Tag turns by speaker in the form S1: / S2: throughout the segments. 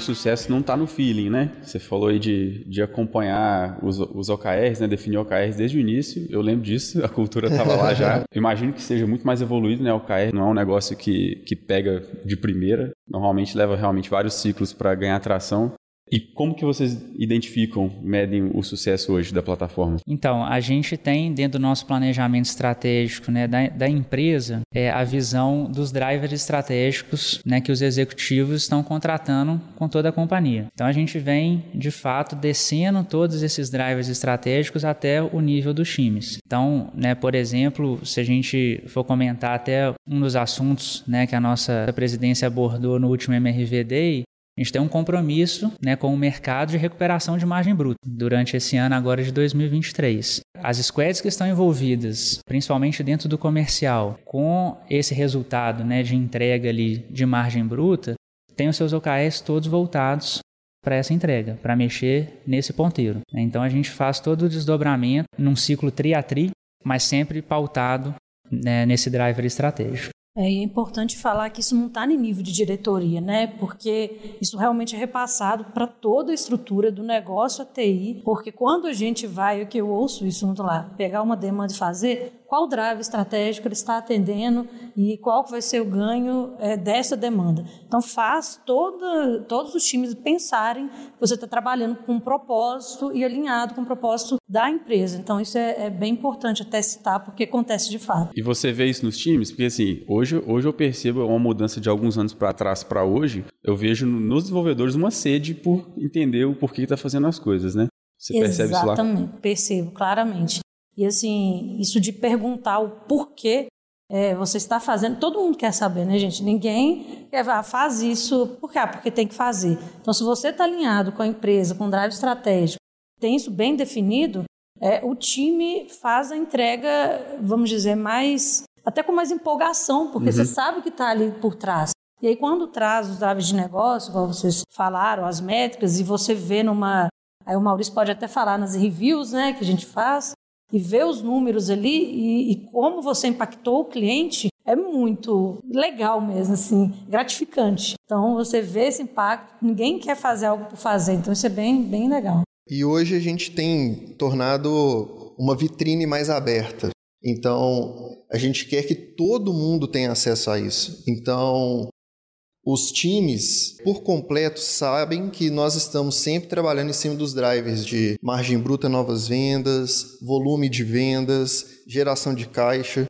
S1: sucesso não está no feeling, né? Você falou aí de, de acompanhar os, os OKRs, né? Definir OKRs desde o início. Eu lembro disso, a cultura estava lá já. imagino que seja muito mais evoluído, né? O OKR não é um negócio que, que pega de primeira. Normalmente leva realmente vários ciclos para ganhar atração. E como que vocês identificam, medem o sucesso hoje da plataforma?
S2: Então, a gente tem dentro do nosso planejamento estratégico né, da, da empresa é, a visão dos drivers estratégicos né, que os executivos estão contratando com toda a companhia. Então, a gente vem, de fato, descendo todos esses drivers estratégicos até o nível dos times. Então, né, por exemplo, se a gente for comentar até um dos assuntos né, que a nossa presidência abordou no último MRV Day, a gente tem um compromisso né, com o mercado de recuperação de margem bruta durante esse ano agora de 2023. As squads que estão envolvidas, principalmente dentro do comercial, com esse resultado né, de entrega ali de margem bruta, têm os seus OKRs todos voltados para essa entrega, para mexer nesse ponteiro. Então a gente faz todo o desdobramento num ciclo tri a tri, mas sempre pautado né, nesse driver estratégico.
S3: É importante falar que isso não está em nível de diretoria, né? Porque isso realmente é repassado para toda a estrutura do negócio a TI. Porque quando a gente vai, o que eu ouço isso muito lá, pegar uma demanda e fazer, qual drive estratégico ele está atendendo e qual vai ser o ganho é, dessa demanda. Então faz toda, todos os times pensarem que você está trabalhando com um propósito e alinhado com o propósito da empresa. Então isso é, é, bem importante até citar porque acontece de fato.
S1: E você vê isso nos times? Porque assim, hoje, hoje eu percebo uma mudança de alguns anos para trás para hoje. Eu vejo nos desenvolvedores uma sede por entender o porquê está fazendo as coisas, né?
S3: Você percebe isso lá? Exatamente, percebo claramente. E assim, isso de perguntar o porquê é, você está fazendo, todo mundo quer saber, né, gente? Ninguém quer, ah, faz isso, por quê? Ah, porque tem que fazer. Então, se você está alinhado com a empresa, com o drive estratégico, tem isso bem definido, é, o time faz a entrega, vamos dizer, mais até com mais empolgação, porque uhum. você sabe o que está ali por trás. E aí, quando traz os drives de negócio, como vocês falaram, as métricas, e você vê numa. Aí o Maurício pode até falar nas reviews né, que a gente faz, e ver os números ali e, e, como você impactou o cliente é muito legal mesmo, assim, gratificante. Então você vê esse impacto, ninguém quer fazer algo por fazer, então isso é bem, bem legal.
S4: E hoje a gente tem tornado uma vitrine mais aberta. Então, a gente quer que todo mundo tenha acesso a isso. Então, os times, por completo, sabem que nós estamos sempre trabalhando em cima dos drivers de margem bruta, novas vendas, volume de vendas, geração de caixa.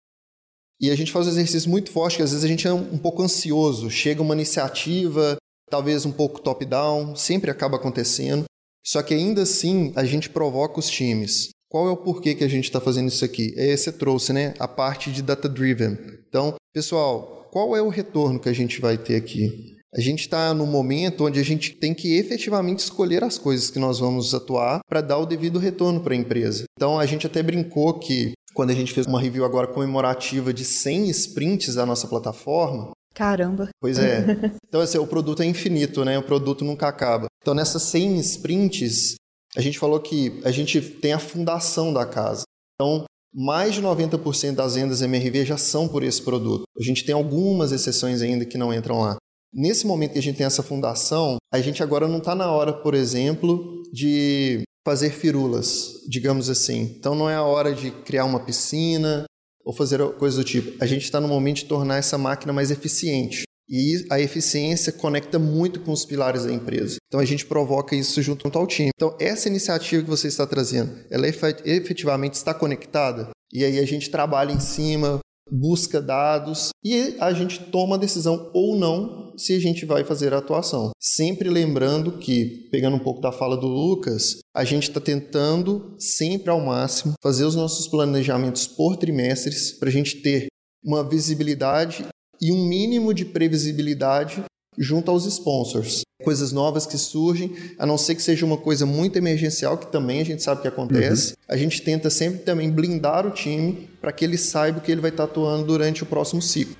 S4: E a gente faz um exercício muito forte, que às vezes a gente é um pouco ansioso. Chega uma iniciativa, talvez um pouco top-down, sempre acaba acontecendo. Só que ainda assim, a gente provoca os times. Qual é o porquê que a gente está fazendo isso aqui? É, você trouxe, né? A parte de data-driven. Então, pessoal, qual é o retorno que a gente vai ter aqui? A gente está no momento onde a gente tem que efetivamente escolher as coisas que nós vamos atuar para dar o devido retorno para a empresa. Então a gente até brincou que quando a gente fez uma review agora comemorativa de 100 sprints da nossa plataforma.
S3: Caramba!
S4: Pois é. Então, assim, o produto é infinito, né? O produto nunca acaba. Então, nessas 100 sprints, a gente falou que a gente tem a fundação da casa. Então, mais de 90% das vendas MRV já são por esse produto. A gente tem algumas exceções ainda que não entram lá. Nesse momento que a gente tem essa fundação, a gente agora não está na hora, por exemplo, de fazer firulas, digamos assim. Então não é a hora de criar uma piscina ou fazer coisa do tipo. A gente está no momento de tornar essa máquina mais eficiente. E a eficiência conecta muito com os pilares da empresa. Então a gente provoca isso junto ao time. Então essa iniciativa que você está trazendo, ela efetivamente está conectada? E aí a gente trabalha em cima, busca dados e a gente toma a decisão ou não se a gente vai fazer a atuação. Sempre lembrando que, pegando um pouco da fala do Lucas, a gente está tentando sempre ao máximo fazer os nossos planejamentos por trimestres para a gente ter uma visibilidade e um mínimo de previsibilidade junto aos sponsors. Coisas novas que surgem, a não ser que seja uma coisa muito emergencial, que também a gente sabe que acontece. Uhum. A gente tenta sempre também blindar o time para que ele saiba que ele vai estar atuando durante o próximo ciclo.